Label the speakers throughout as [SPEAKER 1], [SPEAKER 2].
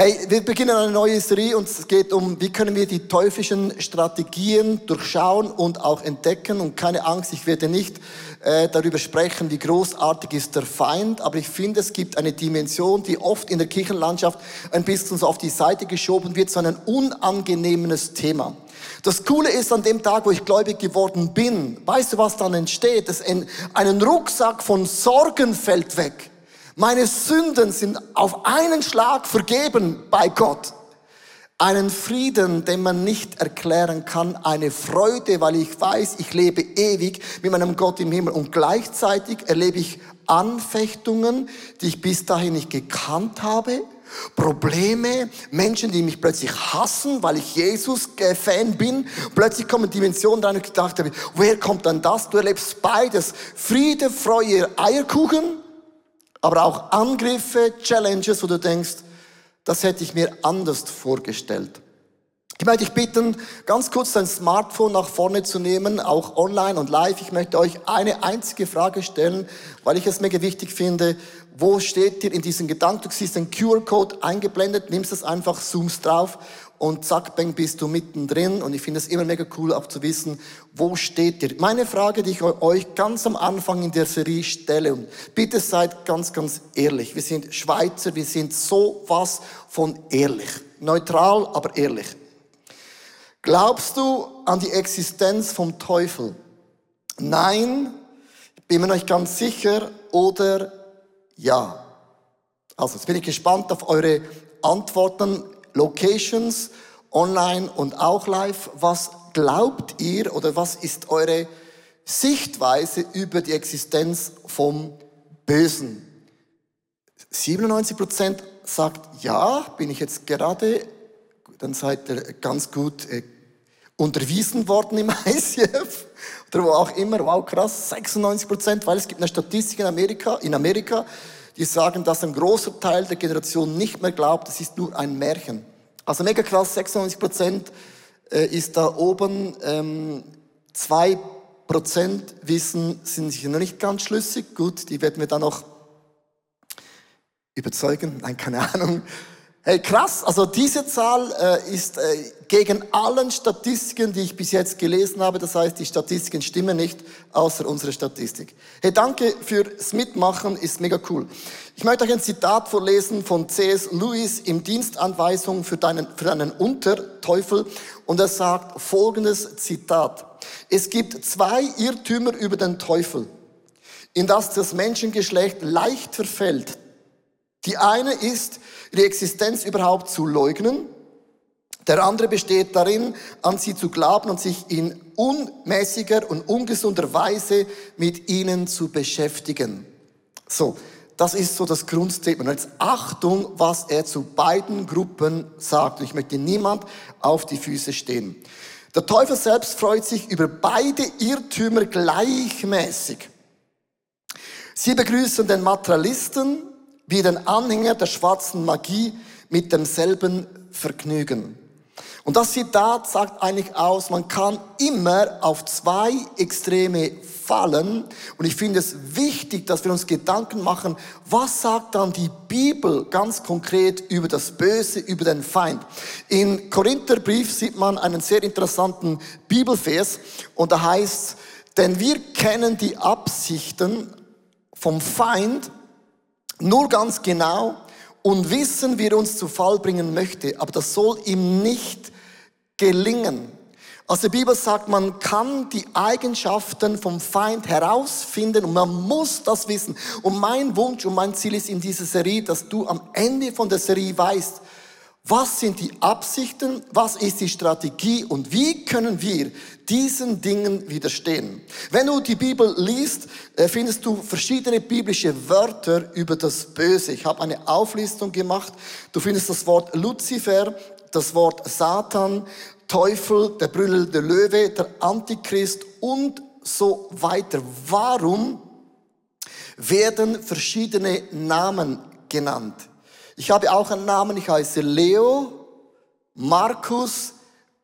[SPEAKER 1] Hey, wir beginnen eine neue Serie und es geht um, wie können wir die teuflischen Strategien durchschauen und auch entdecken. Und keine Angst, ich werde nicht äh, darüber sprechen, wie großartig ist der Feind, aber ich finde, es gibt eine Dimension, die oft in der Kirchenlandschaft ein bisschen so auf die Seite geschoben wird, so ein unangenehmes Thema. Das Coole ist an dem Tag, wo ich gläubig geworden bin, weißt du, was dann entsteht? Ein, einen Rucksack von Sorgen fällt weg. Meine Sünden sind auf einen Schlag vergeben bei Gott. Einen Frieden, den man nicht erklären kann, eine Freude, weil ich weiß, ich lebe ewig mit meinem Gott im Himmel. Und gleichzeitig erlebe ich Anfechtungen, die ich bis dahin nicht gekannt habe. Probleme, Menschen, die mich plötzlich hassen, weil ich Jesus-Fan bin. Plötzlich kommen Dimensionen rein und ich dachte, woher kommt dann das? Du erlebst beides. Friede, Freude, Eierkuchen aber auch Angriffe, Challenges, wo du denkst, das hätte ich mir anders vorgestellt. Ich möchte dich bitten, ganz kurz dein Smartphone nach vorne zu nehmen, auch online und live. Ich möchte euch eine einzige Frage stellen, weil ich es mega wichtig finde. Wo steht ihr in diesem Gedanken? Du siehst den QR-Code eingeblendet, nimmst es einfach, zoomst drauf und zack, bang, bist du mittendrin. Und ich finde es immer mega cool, auch zu wissen, wo steht ihr. Meine Frage, die ich euch ganz am Anfang in der Serie stelle, und bitte seid ganz, ganz ehrlich. Wir sind Schweizer, wir sind so was von ehrlich. Neutral, aber ehrlich. Glaubst du an die Existenz vom Teufel? Nein, bin mir nicht ganz sicher oder ja. Also, jetzt bin ich gespannt auf eure Antworten. Locations, online und auch live. Was glaubt ihr oder was ist eure Sichtweise über die Existenz vom Bösen? 97 Prozent sagt ja, bin ich jetzt gerade, dann seid ihr ganz gut äh, unterwiesen worden im ICF oder wo auch immer. Wow, krass, 96 Prozent, weil es gibt eine Statistik in Amerika, in Amerika, die sagen, dass ein großer Teil der Generation nicht mehr glaubt, es ist nur ein Märchen. Also mega krass, 96 Prozent äh, ist da oben. Ähm, zwei Prozent wissen, sind sich noch nicht ganz schlüssig. Gut, die werden wir dann noch überzeugen. Nein, keine Ahnung. Hey, krass, also diese Zahl äh, ist äh, gegen allen Statistiken, die ich bis jetzt gelesen habe. Das heißt, die Statistiken stimmen nicht, außer unsere Statistik. Hey, danke fürs Mitmachen, ist mega cool. Ich möchte euch ein Zitat vorlesen von C.S. Lewis im Dienstanweisung für deinen, für deinen Unterteufel. Und er sagt folgendes Zitat. Es gibt zwei Irrtümer über den Teufel, in das das Menschengeschlecht leicht verfällt. Die eine ist, die Existenz überhaupt zu leugnen. Der andere besteht darin, an sie zu glauben und sich in unmäßiger und ungesunder Weise mit ihnen zu beschäftigen. So, das ist so das Grundstatement. Jetzt Achtung, was er zu beiden Gruppen sagt. ich möchte niemand auf die Füße stehen. Der Teufel selbst freut sich über beide Irrtümer gleichmäßig. Sie begrüßen den Materialisten wie den Anhänger der schwarzen Magie mit demselben Vergnügen. Und das Zitat sagt eigentlich aus, man kann immer auf zwei Extreme fallen. Und ich finde es wichtig, dass wir uns Gedanken machen, was sagt dann die Bibel ganz konkret über das Böse, über den Feind. In Korintherbrief sieht man einen sehr interessanten Bibelvers und da heißt, denn wir kennen die Absichten vom Feind nur ganz genau und wissen, wie er uns zu Fall bringen möchte. Aber das soll ihm nicht gelingen. Also die Bibel sagt, man kann die Eigenschaften vom Feind herausfinden und man muss das wissen. Und mein Wunsch und mein Ziel ist in dieser Serie, dass du am Ende von der Serie weißt, was sind die Absichten? Was ist die Strategie? Und wie können wir diesen Dingen widerstehen? Wenn du die Bibel liest, äh, findest du verschiedene biblische Wörter über das Böse. Ich habe eine Auflistung gemacht. Du findest das Wort Luzifer, das Wort Satan, Teufel, der brüllende Löwe, der Antichrist und so weiter. Warum werden verschiedene Namen genannt? Ich habe auch einen Namen, ich heiße Leo Markus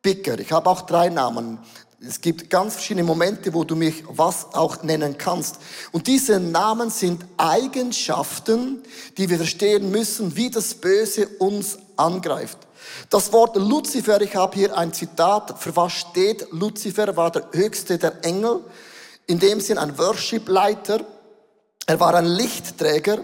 [SPEAKER 1] Bicker. Ich habe auch drei Namen. Es gibt ganz verschiedene Momente, wo du mich was auch nennen kannst. Und diese Namen sind Eigenschaften, die wir verstehen müssen, wie das Böse uns angreift. Das Wort Luzifer, ich habe hier ein Zitat, für was steht Luzifer, war der höchste der Engel, in dem Sinn ein Worship-Leiter, er war ein Lichtträger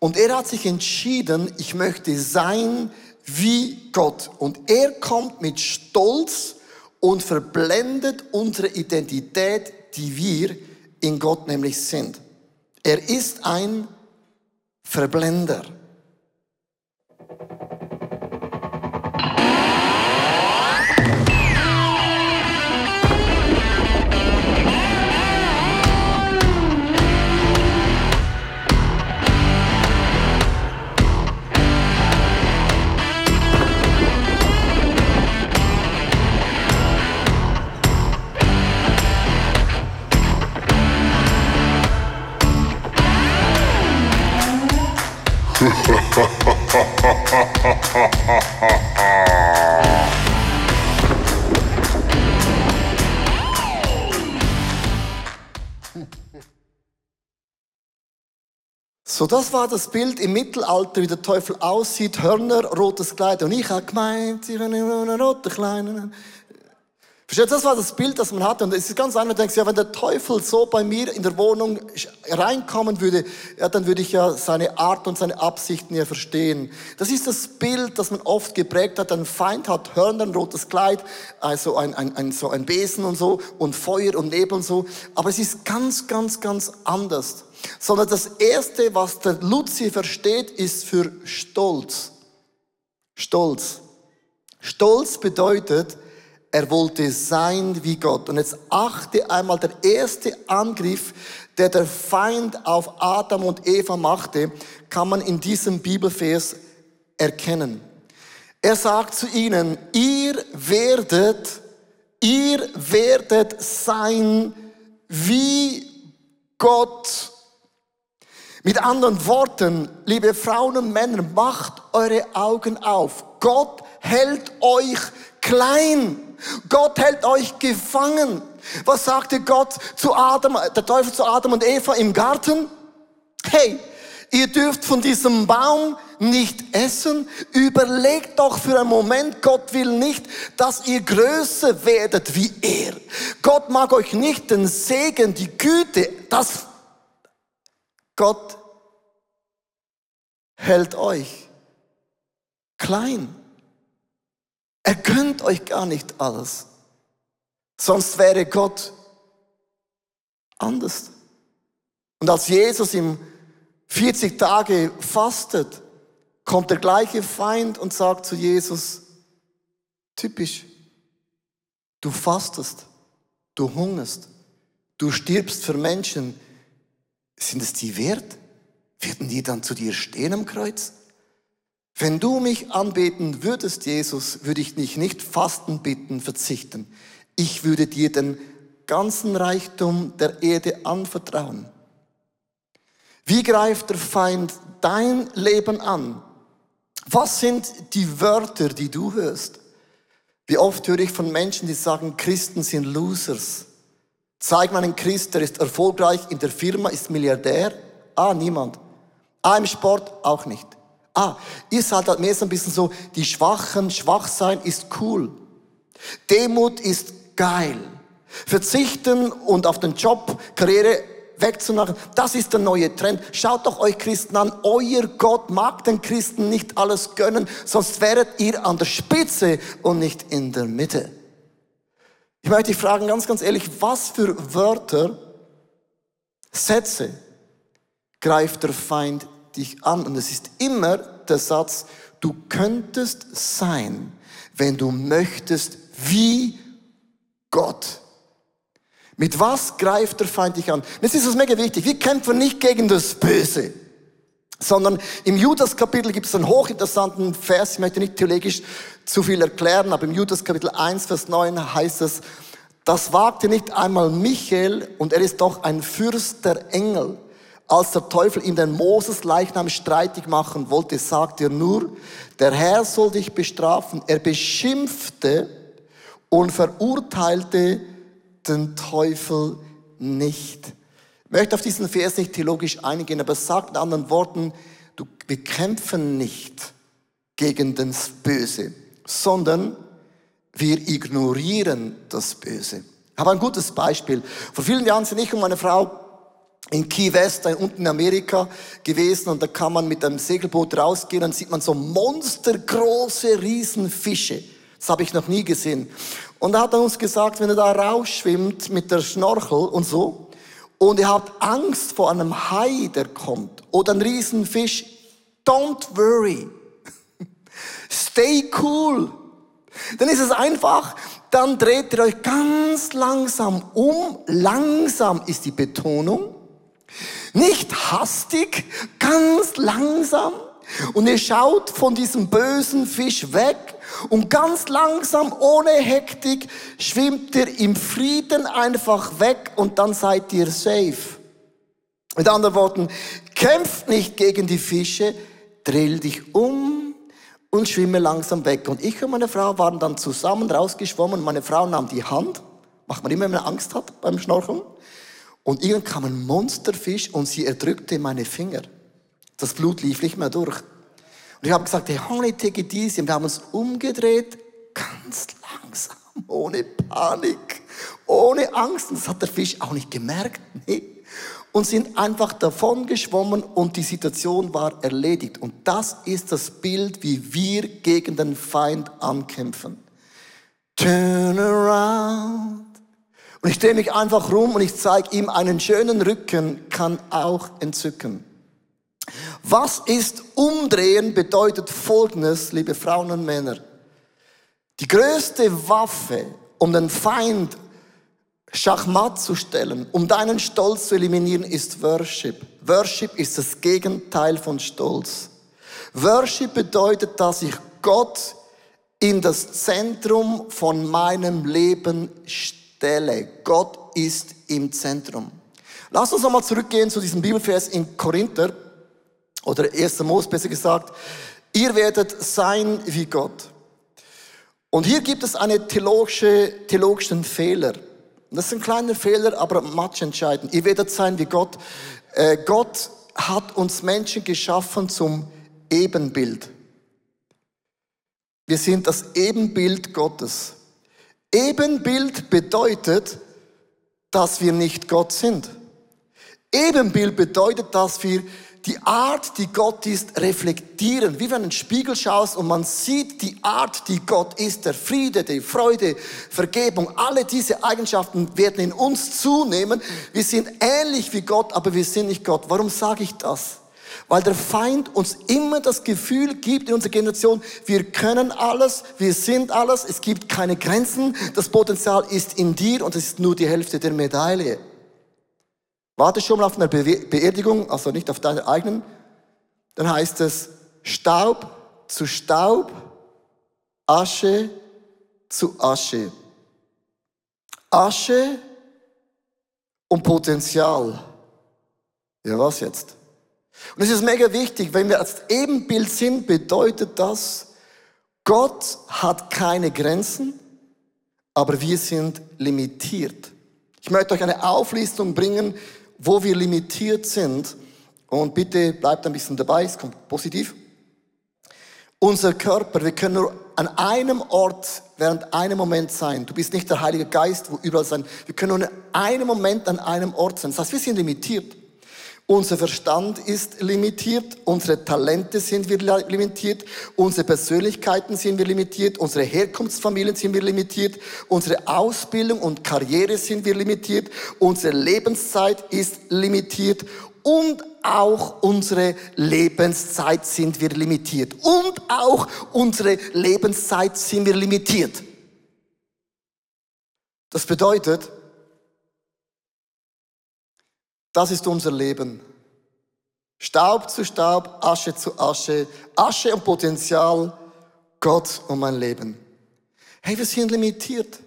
[SPEAKER 1] und er hat sich entschieden, ich möchte sein wie Gott. Und er kommt mit Stolz und verblendet unsere Identität, die wir in Gott nämlich sind. Er ist ein Verblender. So, das war das Bild im Mittelalter, wie der Teufel aussieht. Hörner, rotes Kleid. Und ich habe gemeint, sie haben einen roten kleinen. Versteht, das war das Bild, das man hatte. Und es ist ganz einfach, du denkst, ja, wenn der Teufel so bei mir in der Wohnung reinkommen würde, ja, dann würde ich ja seine Art und seine Absichten ja verstehen. Das ist das Bild, das man oft geprägt hat. Ein Feind hat Hörner, ein rotes Kleid, also ein, ein, ein, so ein Besen und so, und Feuer und Nebel und so. Aber es ist ganz, ganz, ganz anders. Sondern das Erste, was der Luzifer versteht, ist für Stolz. Stolz. Stolz bedeutet, er wollte sein wie Gott. Und jetzt achte einmal, der erste Angriff, der der Feind auf Adam und Eva machte, kann man in diesem Bibelvers erkennen. Er sagt zu ihnen, ihr werdet, ihr werdet sein wie Gott. Mit anderen Worten, liebe Frauen und Männer, macht eure Augen auf. Gott hält euch klein. Gott hält euch gefangen. Was sagte Gott zu Adam, der Teufel zu Adam und Eva im Garten? Hey, ihr dürft von diesem Baum nicht essen. Überlegt doch für einen Moment, Gott will nicht, dass ihr größer werdet wie er. Gott mag euch nicht den Segen, die Güte, das Gott hält euch klein. Er gönnt euch gar nicht alles. Sonst wäre Gott anders. Und als Jesus im 40 Tage fastet, kommt der gleiche Feind und sagt zu Jesus, typisch, du fastest, du hungerst, du stirbst für Menschen. Sind es die wert? Werden die dann zu dir stehen am Kreuz? Wenn du mich anbeten würdest, Jesus, würde ich dich nicht fasten bitten, verzichten. Ich würde dir den ganzen Reichtum der Erde anvertrauen. Wie greift der Feind dein Leben an? Was sind die Wörter, die du hörst? Wie oft höre ich von Menschen, die sagen, Christen sind Losers. Zeig mir einen Christ, der ist erfolgreich in der Firma, ist Milliardär. Ah, niemand. Ah, im Sport auch nicht. Ah, ihr seid halt mehr so ein bisschen so, die Schwachen, schwach sein ist cool. Demut ist geil. Verzichten und auf den Job, Karriere wegzumachen, das ist der neue Trend. Schaut doch euch Christen an, euer Gott mag den Christen nicht alles gönnen, sonst wäret ihr an der Spitze und nicht in der Mitte. Ich möchte dich fragen, ganz, ganz ehrlich, was für Wörter, Sätze greift der Feind dich an. Und es ist immer der Satz, du könntest sein, wenn du möchtest, wie Gott. Mit was greift der Feind dich an? Das ist es mega wichtig. Wir kämpfen nicht gegen das Böse, sondern im Judas Kapitel gibt es einen hochinteressanten Vers. Ich möchte nicht theologisch zu viel erklären, aber im Judas Kapitel 1, Vers 9 heißt es, das wagte nicht einmal Michael und er ist doch ein Fürst der Engel als der Teufel ihm den Moses Leichnam streitig machen wollte, sagte er nur, der Herr soll dich bestrafen. Er beschimpfte und verurteilte den Teufel nicht. Ich möchte auf diesen Vers nicht theologisch eingehen, aber sagt in anderen Worten, du, wir kämpfen nicht gegen das Böse, sondern wir ignorieren das Böse. Ich habe ein gutes Beispiel. Vor vielen Jahren sind ich und meine Frau in Key West, unten in Amerika gewesen und da kann man mit einem Segelboot rausgehen und sieht man so monstergroße Riesenfische. Das habe ich noch nie gesehen. Und da hat er uns gesagt, wenn er da rausschwimmt mit der Schnorchel und so und ihr habt Angst vor einem Hai, der kommt oder einem Riesenfisch, don't worry. Stay cool. Dann ist es einfach, dann dreht ihr euch ganz langsam um. Langsam ist die Betonung. Nicht hastig, ganz langsam. Und ihr schaut von diesem bösen Fisch weg und ganz langsam, ohne Hektik, schwimmt ihr im Frieden einfach weg und dann seid ihr safe. Mit anderen Worten, kämpft nicht gegen die Fische, drill dich um und schwimme langsam weg. Und ich und meine Frau waren dann zusammen rausgeschwommen. Meine Frau nahm die Hand, macht man immer, wenn man Angst hat beim Schnorcheln. Und irgendwann kam ein Monsterfisch und sie erdrückte meine Finger. Das Blut lief nicht mehr durch. Und ich habe gesagt, hey, honey, take it easy. Und wir haben uns umgedreht, ganz langsam, ohne Panik, ohne Angst. Und das hat der Fisch auch nicht gemerkt. Nee. Und sind einfach davon geschwommen und die Situation war erledigt. Und das ist das Bild, wie wir gegen den Feind ankämpfen. Turn around. Und ich drehe mich einfach rum und ich zeige ihm einen schönen Rücken, kann auch entzücken. Was ist umdrehen bedeutet Folgendes, liebe Frauen und Männer. Die größte Waffe, um den Feind Schachmatt zu stellen, um deinen Stolz zu eliminieren, ist Worship. Worship ist das Gegenteil von Stolz. Worship bedeutet, dass ich Gott in das Zentrum von meinem Leben stelle. Gott ist im Zentrum. Lass uns nochmal zurückgehen zu diesem Bibelvers in Korinther oder 1. Mose besser gesagt, ihr werdet sein wie Gott. Und hier gibt es einen theologische, theologischen Fehler. Das ist ein kleiner Fehler, aber match entscheidend. Ihr werdet sein wie Gott. Äh, Gott hat uns Menschen geschaffen zum Ebenbild. Wir sind das Ebenbild Gottes. Ebenbild bedeutet, dass wir nicht Gott sind. Ebenbild bedeutet, dass wir die Art, die Gott ist, reflektieren. Wie wenn du in den Spiegel schaust und man sieht die Art, die Gott ist, der Friede, die Freude, Vergebung, alle diese Eigenschaften werden in uns zunehmen. Wir sind ähnlich wie Gott, aber wir sind nicht Gott. Warum sage ich das? Weil der Feind uns immer das Gefühl gibt in unserer Generation, wir können alles, wir sind alles, es gibt keine Grenzen, das Potenzial ist in dir und es ist nur die Hälfte der Medaille. Warte schon mal auf eine Beerdigung, also nicht auf deine eigenen. Dann heißt es Staub zu Staub, Asche zu Asche. Asche und Potenzial. Ja, was jetzt? Und es ist mega wichtig, wenn wir als Ebenbild sind, bedeutet das, Gott hat keine Grenzen, aber wir sind limitiert. Ich möchte euch eine Auflistung bringen, wo wir limitiert sind, und bitte bleibt ein bisschen dabei, es kommt positiv. Unser Körper, wir können nur an einem Ort während einem Moment sein. Du bist nicht der Heilige Geist, wo überall sein. Wir können nur in einem Moment an einem Ort sein. Das heißt, wir sind limitiert. Unser Verstand ist limitiert, unsere Talente sind wir limitiert, unsere Persönlichkeiten sind wir limitiert, unsere Herkunftsfamilien sind wir limitiert, unsere Ausbildung und Karriere sind wir limitiert, unsere Lebenszeit ist limitiert und auch unsere Lebenszeit sind wir limitiert. Und auch unsere Lebenszeit sind wir limitiert. Das bedeutet, das ist unser Leben. Staub zu Staub, Asche zu Asche, Asche und Potenzial, Gott und mein Leben. Hey, wir sind limitiert.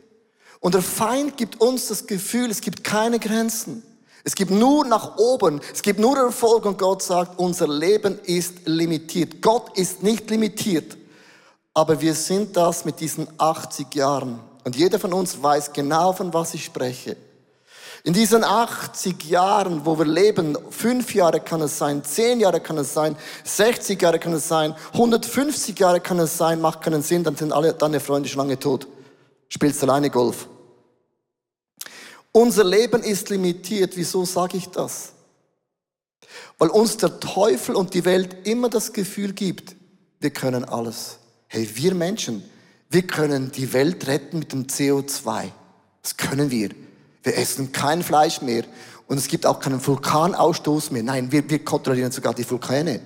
[SPEAKER 1] Und der Feind gibt uns das Gefühl, es gibt keine Grenzen. Es gibt nur nach oben, es gibt nur Erfolg und Gott sagt, unser Leben ist limitiert. Gott ist nicht limitiert, aber wir sind das mit diesen 80 Jahren. Und jeder von uns weiß genau, von was ich spreche. In diesen 80 Jahren, wo wir leben, fünf Jahre kann es sein, zehn Jahre kann es sein, 60 Jahre kann es sein, 150 Jahre kann es sein, macht keinen Sinn, dann sind alle deine Freunde schon lange tot. Spielst alleine Golf. Unser Leben ist limitiert. Wieso sage ich das? Weil uns der Teufel und die Welt immer das Gefühl gibt, wir können alles. Hey, wir Menschen, wir können die Welt retten mit dem CO2. Das können wir. Wir essen kein Fleisch mehr und es gibt auch keinen Vulkanausstoß mehr. Nein, wir, wir kontrollieren sogar die Vulkane.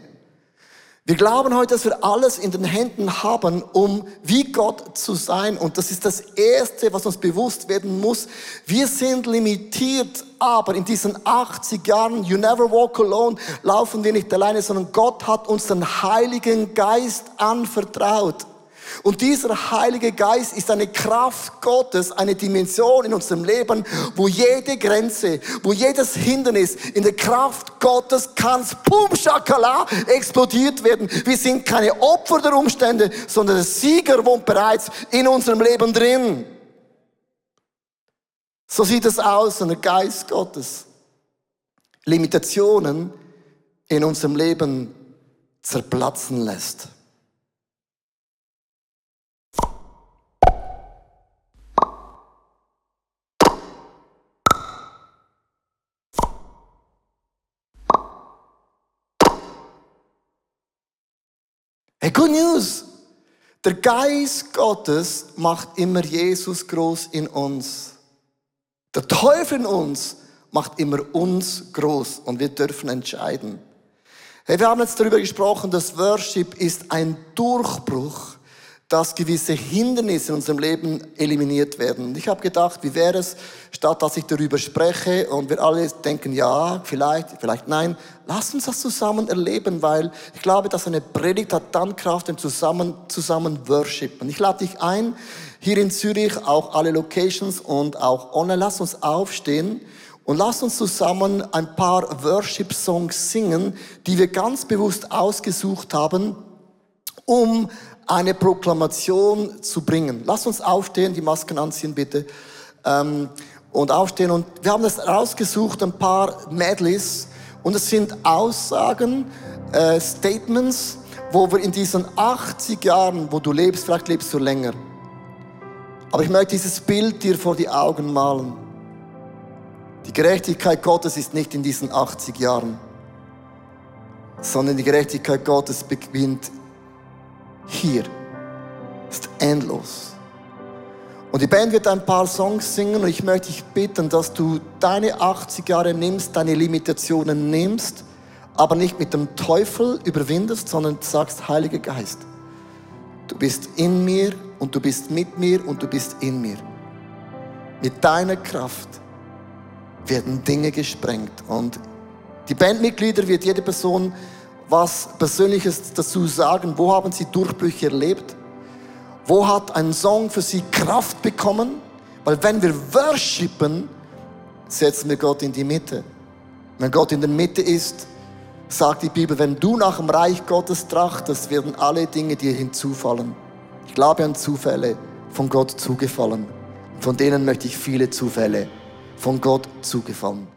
[SPEAKER 1] Wir glauben heute, dass wir alles in den Händen haben, um wie Gott zu sein. Und das ist das Erste, was uns bewusst werden muss. Wir sind limitiert, aber in diesen 80 Jahren, you never walk alone, laufen wir nicht alleine, sondern Gott hat uns den Heiligen Geist anvertraut. Und dieser Heilige Geist ist eine Kraft Gottes, eine Dimension in unserem Leben, wo jede Grenze, wo jedes Hindernis in der Kraft Gottes kann, pum, shakala, explodiert werden. Wir sind keine Opfer der Umstände, sondern der Sieger wohnt bereits in unserem Leben drin. So sieht es aus, wenn der Geist Gottes Limitationen in unserem Leben zerplatzen lässt. Hey, good news! Der Geist Gottes macht immer Jesus groß in uns. Der Teufel in uns macht immer uns groß und wir dürfen entscheiden. Hey, wir haben jetzt darüber gesprochen, dass Worship ist ein Durchbruch dass gewisse Hindernisse in unserem Leben eliminiert werden. Und ich habe gedacht, wie wäre es, statt dass ich darüber spreche und wir alle denken, ja, vielleicht, vielleicht nein, lass uns das zusammen erleben, weil ich glaube, dass eine Predigt hat dann Kraft, wenn zusammen, zusammen worshipen. Ich lade dich ein, hier in Zürich, auch alle Locations und auch online, lass uns aufstehen und lass uns zusammen ein paar Worship-Songs singen, die wir ganz bewusst ausgesucht haben, um eine Proklamation zu bringen. Lass uns aufstehen, die Masken anziehen bitte. Ähm, und aufstehen. Und wir haben das rausgesucht, ein paar Medleys. Und es sind Aussagen, äh, Statements, wo wir in diesen 80 Jahren, wo du lebst, vielleicht lebst du länger. Aber ich möchte dieses Bild dir vor die Augen malen. Die Gerechtigkeit Gottes ist nicht in diesen 80 Jahren, sondern die Gerechtigkeit Gottes beginnt hier. Ist endlos. Und die Band wird ein paar Songs singen und ich möchte dich bitten, dass du deine 80 Jahre nimmst, deine Limitationen nimmst, aber nicht mit dem Teufel überwindest, sondern sagst, Heiliger Geist, du bist in mir und du bist mit mir und du bist in mir. Mit deiner Kraft werden Dinge gesprengt und die Bandmitglieder wird jede Person was Persönliches dazu sagen. Wo haben Sie Durchbrüche erlebt? Wo hat ein Song für Sie Kraft bekommen? Weil wenn wir worshipen, setzen wir Gott in die Mitte. Wenn Gott in der Mitte ist, sagt die Bibel, wenn du nach dem Reich Gottes trachtest, werden alle Dinge dir hinzufallen. Ich glaube an Zufälle von Gott zugefallen. Von denen möchte ich viele Zufälle von Gott zugefallen.